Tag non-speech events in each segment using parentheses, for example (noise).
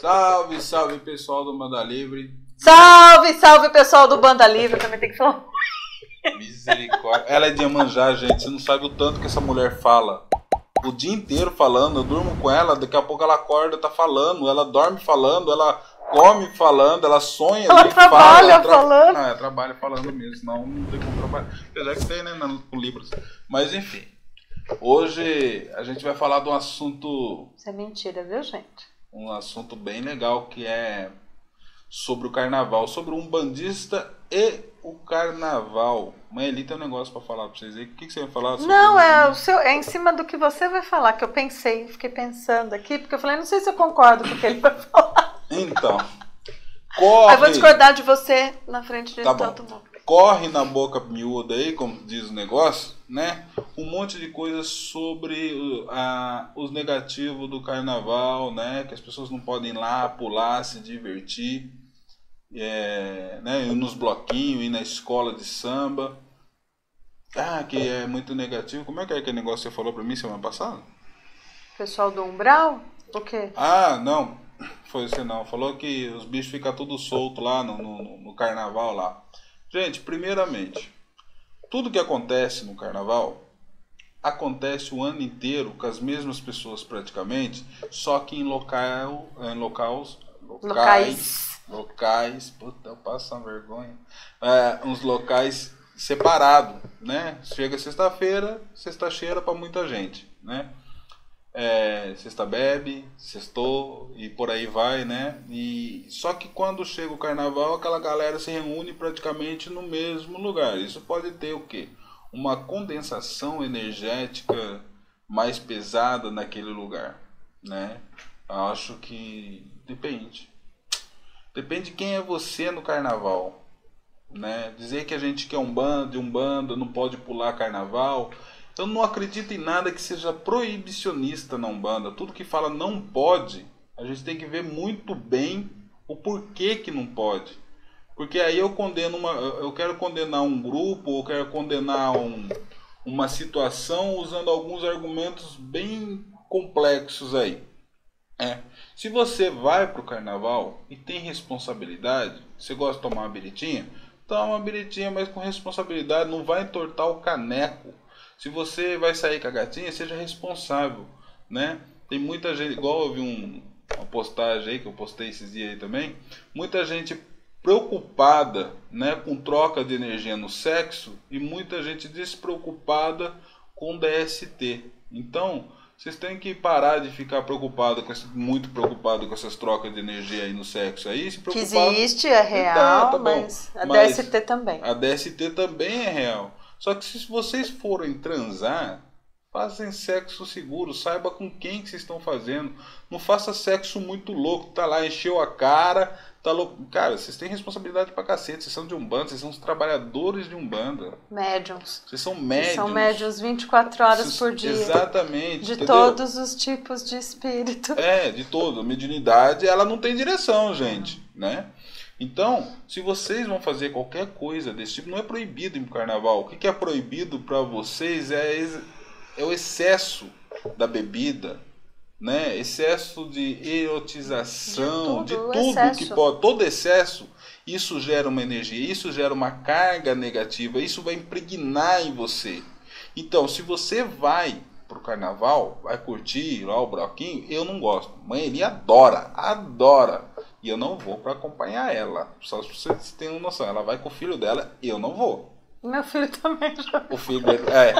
Salve, salve pessoal do Banda Livre. Salve, salve pessoal do Banda Livre. Também tem que falar. Misericórdia. Ela é de Iemanjá, gente. Você não sabe o tanto que essa mulher fala. O dia inteiro falando. Eu durmo com ela, daqui a pouco ela acorda, tá falando. Ela dorme falando, ela come falando, ela sonha. Ela trabalha fala, ela tra- falando. Não, ela trabalha falando mesmo, senão não tem como trabalhar. Apesar que tem, né, com livros. Mas enfim. Hoje a gente vai falar de um assunto Isso é mentira, viu, gente? Um assunto bem legal que é sobre o carnaval, sobre um bandista e o carnaval. Mãe, ali tem um negócio pra falar pra vocês aí. O que, que você vai falar? sobre Não, é, o seu, é em cima do que você vai falar, que eu pensei, fiquei pensando aqui, porque eu falei, não sei se eu concordo com o que ele vai (laughs) falar. Então, Aí eu vou corre, discordar de você na frente de Tá bom. todo mundo. Corre na boca miúda aí, como diz o negócio, né? Um monte de coisas sobre a- os negativos do carnaval, né? Que as pessoas não podem ir lá pular, se divertir, é, né? Ir nos bloquinhos, ir na escola de samba. Ah, que é muito negativo. Como é que é aquele negócio que você falou pra mim semana passada? Pessoal do Umbral? O quê? Ah, não. Foi você não. Falou que os bichos ficam tudo solto lá no, no, no carnaval lá. Gente, primeiramente, tudo que acontece no carnaval acontece o ano inteiro com as mesmas pessoas praticamente, só que em local, em locais, locais, Locais. locais, puta, eu passo uma vergonha, é, uns locais separados, né? Chega sexta-feira, sexta-feira para muita gente, né? É, sexta bebe, sextou e por aí vai, né? E só que quando chega o carnaval, aquela galera se reúne praticamente no mesmo lugar. Isso pode ter o quê? Uma condensação energética mais pesada naquele lugar, né? Acho que depende. Depende de quem é você no carnaval, né? Dizer que a gente quer um bando, um bando, não pode pular carnaval. Eu não acredito em nada que seja proibicionista na Umbanda. Tudo que fala não pode, a gente tem que ver muito bem o porquê que não pode. Porque aí eu condeno uma. Eu quero condenar um grupo, ou quero condenar um, uma situação usando alguns argumentos bem complexos aí. É. Se você vai pro carnaval e tem responsabilidade, você gosta de tomar uma biritinha? Toma uma biritinha, mas com responsabilidade, não vai entortar o caneco. Se você vai sair com a gatinha, seja responsável, né? Tem muita gente, igual eu vi um, uma postagem aí que eu postei esses dias aí também, muita gente preocupada, né, com troca de energia no sexo e muita gente despreocupada com DST. Então, vocês têm que parar de ficar preocupado com esse, muito preocupado com essas trocas de energia aí no sexo aí, se Que existe, é real, tá bom. mas a Mas- DST também. a DST também é real. Só que se vocês forem transar, façam sexo seguro, saiba com quem que vocês estão fazendo. Não faça sexo muito louco, tá lá, encheu a cara, tá louco. Cara, vocês têm responsabilidade pra cacete, vocês são de Umbanda, vocês são os trabalhadores de Umbanda. Médiums. Vocês são médios. São médiums 24 horas Vocês- por dia. Exatamente. De entendeu? todos os tipos de espírito. É, de todo. A mediunidade, ela não tem direção, gente, né? Então, se vocês vão fazer qualquer coisa desse tipo, não é proibido pro carnaval. O que, é proibido para vocês é, é o excesso da bebida, né? Excesso de erotização, De de tudo, tudo, excesso. que pode. Todo excesso, isso gera uma energia, isso gera uma carga negativa, isso vai impregnar em você. Então, se você vai pro carnaval, vai curtir lá o bloquinho, eu não gosto. Mãe, ele adora, adora. E eu não vou para acompanhar ela. Só se vocês tenham noção. Ela vai com o filho dela, eu não vou. Meu filho também já. O filho dele. É.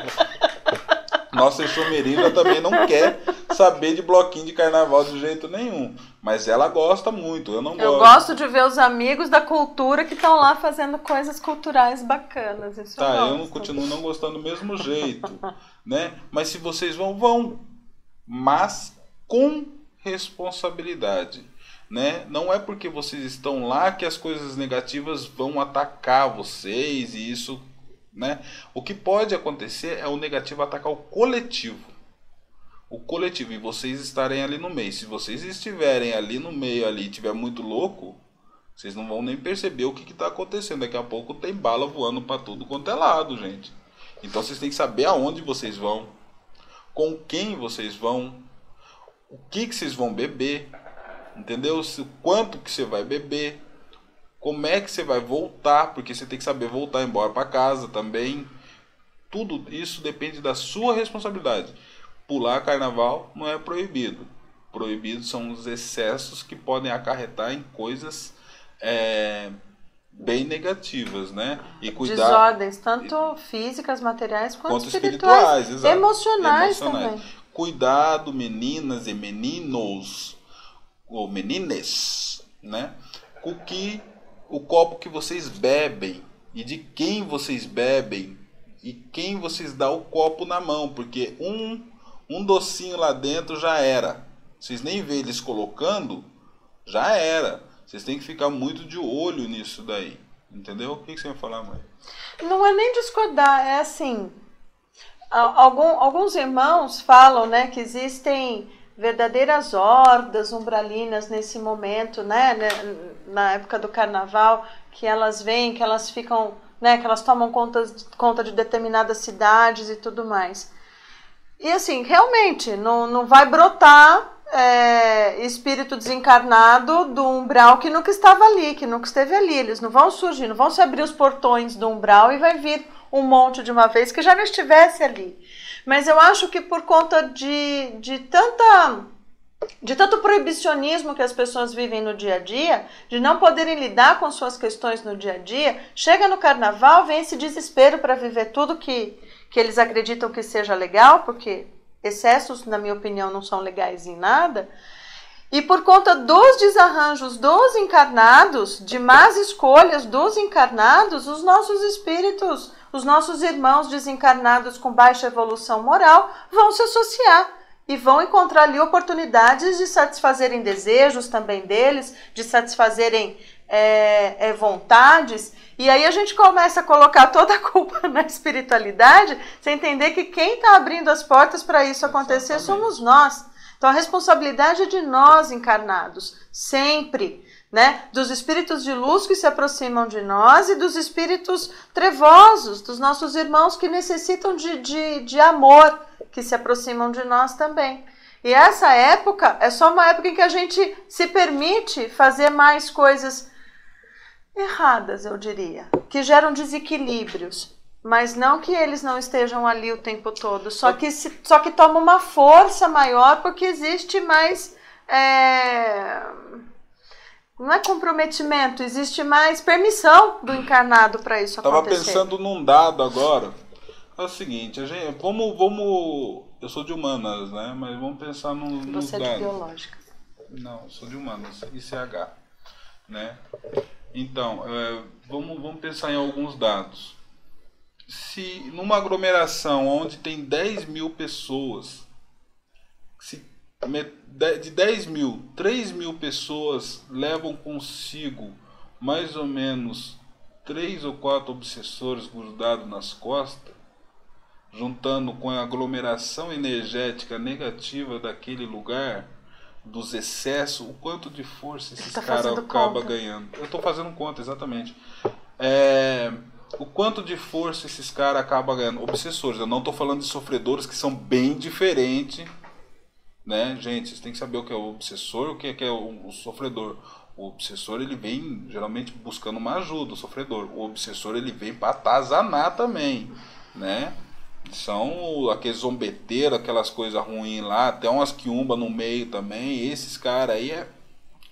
Nossa enxomerina também não quer saber de bloquinho de carnaval de jeito nenhum. Mas ela gosta muito, eu não Eu gosto. gosto de ver os amigos da cultura que estão lá fazendo coisas culturais bacanas. Isso Tá, eu eu não gosto. continuo não gostando do mesmo jeito, (laughs) né? Mas se vocês vão, vão, mas com responsabilidade, né? Não é porque vocês estão lá que as coisas negativas vão atacar vocês e isso, né? O que pode acontecer é o negativo atacar o coletivo. O coletivo e vocês estarem ali no meio. Se vocês estiverem ali no meio ali e tiver muito louco, vocês não vão nem perceber o que está acontecendo. Daqui a pouco tem bala voando para tudo quanto é lado, gente. Então vocês têm que saber aonde vocês vão, com quem vocês vão, o que, que vocês vão beber, entendeu? Se, quanto que você vai beber, como é que você vai voltar, porque você tem que saber voltar embora para casa também. Tudo isso depende da sua responsabilidade. Pular carnaval não é proibido. Proibido são os excessos que podem acarretar em coisas é, bem negativas, né? E cuidar desordens tanto físicas, materiais quanto, quanto espirituais, espirituais emocionais, emocionais, também. Cuidado, meninas e meninos ou menines, né? Com que o copo que vocês bebem e de quem vocês bebem e quem vocês dá o copo na mão, porque um um docinho lá dentro já era. Vocês nem vê eles colocando, já era. Vocês têm que ficar muito de olho nisso daí. Entendeu? O que você vai falar, mãe? Não é nem discordar, é assim. Algum, alguns irmãos falam né, que existem verdadeiras hordas umbralinas nesse momento, né, né, na época do carnaval, que elas vêm, que elas ficam, né, que elas tomam conta, conta de determinadas cidades e tudo mais. E assim, realmente, não, não vai brotar é, espírito desencarnado do umbral que nunca estava ali, que nunca esteve ali. Eles não vão surgir, não vão se abrir os portões do umbral e vai vir um monte de uma vez que já não estivesse ali. Mas eu acho que por conta de, de tanta de tanto proibicionismo que as pessoas vivem no dia a dia, de não poderem lidar com suas questões no dia a dia, chega no carnaval, vem esse desespero para viver tudo que, que eles acreditam que seja legal, porque excessos, na minha opinião, não são legais em nada. E por conta dos desarranjos dos encarnados, de más escolhas dos encarnados, os nossos espíritos, os nossos irmãos desencarnados com baixa evolução moral vão se associar e vão encontrar ali oportunidades de satisfazerem desejos também deles, de satisfazerem é, é, vontades. E aí a gente começa a colocar toda a culpa (laughs) na espiritualidade, sem entender que quem está abrindo as portas para isso acontecer Exatamente. somos nós. Então a responsabilidade é de nós encarnados, sempre. Né? Dos espíritos de luz que se aproximam de nós e dos espíritos trevosos, dos nossos irmãos que necessitam de, de, de amor, que se aproximam de nós também. E essa época é só uma época em que a gente se permite fazer mais coisas erradas, eu diria, que geram desequilíbrios, mas não que eles não estejam ali o tempo todo, só que se, só que toma uma força maior porque existe mais é, não é comprometimento, existe mais permissão do encarnado para isso Tava acontecer. Tava pensando num dado agora. É o seguinte, a gente, vamos, vamos, eu sou de humanas, né? Mas vamos pensar num, Você é de biológica. Não, sou de humanas, ICH, né? Então, é, vamos, vamos pensar em alguns dados. Se numa aglomeração onde tem 10 mil pessoas, de 10 mil, 3 mil pessoas levam consigo mais ou menos 3 ou 4 obsessores grudados nas costas, juntando com a aglomeração energética negativa daquele lugar, dos excessos, o quanto de força esses tá caras acabam ganhando. Eu estou fazendo conta, exatamente. É, o quanto de força esses caras acabam ganhando. Obsessores, eu não estou falando de sofredores que são bem diferentes. Né? Gente, vocês têm que saber o que é o obsessor o que é, que é o, o sofredor. O obsessor ele vem geralmente buscando uma ajuda, o sofredor. O obsessor ele vem para atazanar também, né? São aqueles zombeteiros, aquelas coisas ruins lá, até umas quiumba no meio também. Esses caras aí é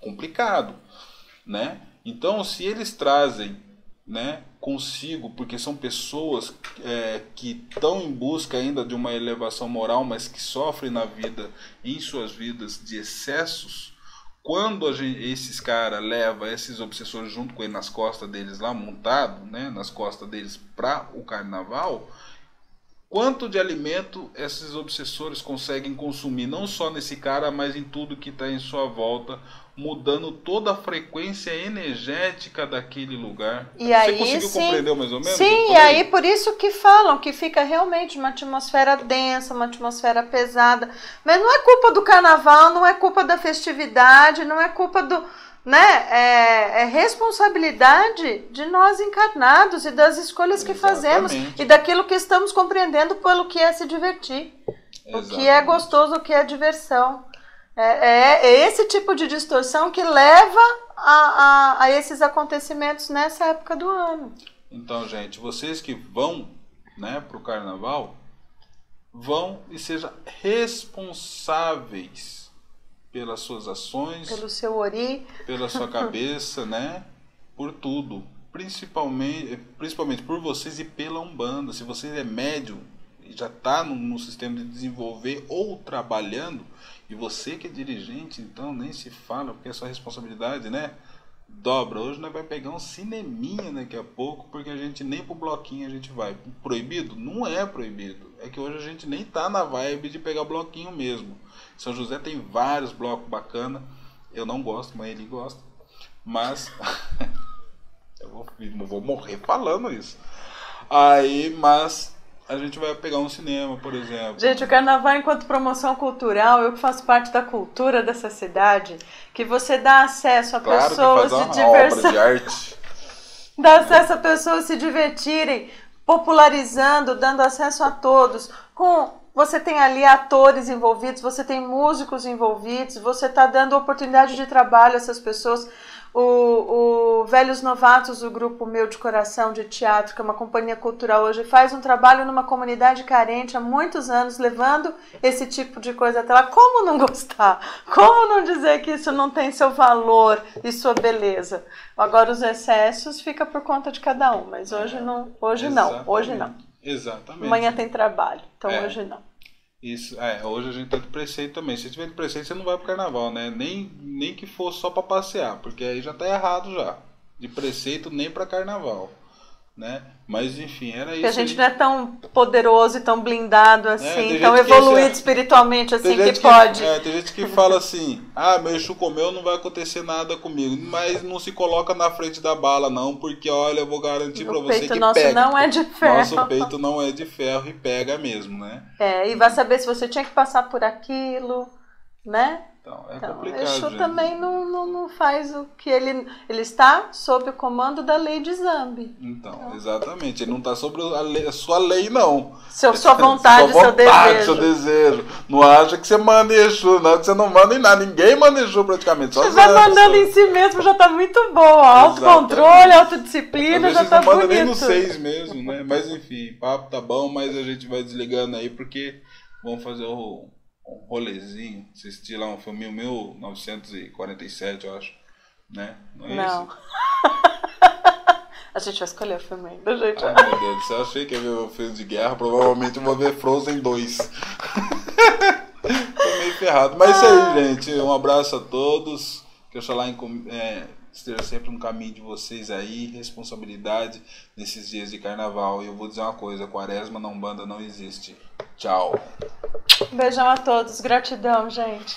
complicado, né? Então, se eles trazem né, consigo, porque são pessoas é, que estão em busca ainda de uma elevação moral, mas que sofrem na vida, em suas vidas, de excessos, quando gente, esses caras levam esses obsessores junto com ele nas costas deles lá, montado, né, nas costas deles para o carnaval, quanto de alimento esses obsessores conseguem consumir, não só nesse cara, mas em tudo que está em sua volta, mudando toda a frequência energética daquele lugar. E Você aí, conseguiu sim, compreender mais ou menos? Sim, e aí por isso que falam que fica realmente uma atmosfera densa, uma atmosfera pesada. Mas não é culpa do carnaval, não é culpa da festividade, não é culpa do né? É, é, responsabilidade de nós encarnados e das escolhas que Exatamente. fazemos e daquilo que estamos compreendendo pelo que é se divertir, Exatamente. o que é gostoso, o que é diversão. É, é, é esse tipo de distorção que leva a, a, a esses acontecimentos nessa época do ano. Então, gente, vocês que vão né, para o carnaval, vão e sejam responsáveis pelas suas ações, pelo seu ori, pela sua (laughs) cabeça, né? Por tudo, principalmente, principalmente por vocês e pela Umbanda. Se você é médium já está no, no sistema de desenvolver ou trabalhando, e você que é dirigente, então nem se fala, porque é sua responsabilidade, né? dobra. Hoje nós vai pegar um cineminha daqui a pouco, porque a gente nem pro bloquinho a gente vai. Proibido? Não é proibido. É que hoje a gente nem tá na vibe de pegar bloquinho mesmo. São José tem vários blocos bacana. Eu não gosto, mas ele gosta. Mas (laughs) eu vou, vou morrer falando isso. Aí, mas a gente vai pegar um cinema, por exemplo. Gente, o carnaval enquanto promoção cultural, eu que faço parte da cultura dessa cidade, que você dá acesso a claro pessoas de diversão. de arte. (laughs) dá acesso a pessoas se divertirem, popularizando, dando acesso a todos. Com você tem ali atores envolvidos, você tem músicos envolvidos, você está dando oportunidade de trabalho a essas pessoas o, o Velhos Novatos, o grupo meu de coração de teatro, que é uma companhia cultural hoje, faz um trabalho numa comunidade carente há muitos anos, levando esse tipo de coisa até lá. Como não gostar? Como não dizer que isso não tem seu valor e sua beleza? Agora os excessos fica por conta de cada um, mas hoje não, hoje não, hoje não. Exatamente. Amanhã tem trabalho, então é. hoje não. Isso, é, hoje a gente tá de preceito também. Se tiver de preceito, você não vai pro carnaval, né? Nem, nem que for só para passear, porque aí já tá errado já. De preceito nem para carnaval né? Mas enfim, era isso. Que a gente não é tão poderoso e tão blindado é, assim, é, tão evoluído espiritualmente assim que, que, pode. É, tem gente que fala assim: ah, meu Exu comeu, não vai acontecer nada comigo. Mas não se coloca na frente da bala, não, porque olha, eu vou garantir para você que nosso pega. não é de ferro. Nosso peito não é de ferro e pega mesmo, né? É, e vai saber se você tinha que passar por aquilo, né? Então, é então, complicado. Exu gente. também não, não, não, faz o que ele. Ele está sob o comando da lei de Zambi. Então, então. exatamente. Ele não está sobre a, lei, a, sua lei, não. Seu, sua vontade, (laughs) sua vontade, seu desejo. seu desejo. Não acha que você manda Exu, não, que você não manda em nada. Ninguém manda Exu praticamente. Só você vai mandando em si mesmo, já está muito bom. Autocontrole, autodisciplina, já está bonito. Não manda nem no seis mesmo, né? Mas enfim, papo tá bom, mas a gente vai desligando aí porque vamos fazer o um rolezinho, assistir lá um filme 1947, eu acho. Né? Não. É Não. (laughs) A gente vai escolher o filme ainda, gente. Ai, meu Deus achei que ia ver o filme de guerra, provavelmente eu vou ver Frozen 2. (laughs) Tô meio ferrado. Mas é isso aí, ah. gente. Um abraço a todos. Que Oxalá é, esteja sempre no caminho de vocês aí. Responsabilidade nesses dias de carnaval. E eu vou dizer uma coisa: quaresma não banda não existe. Tchau. Beijão a todos. Gratidão, gente.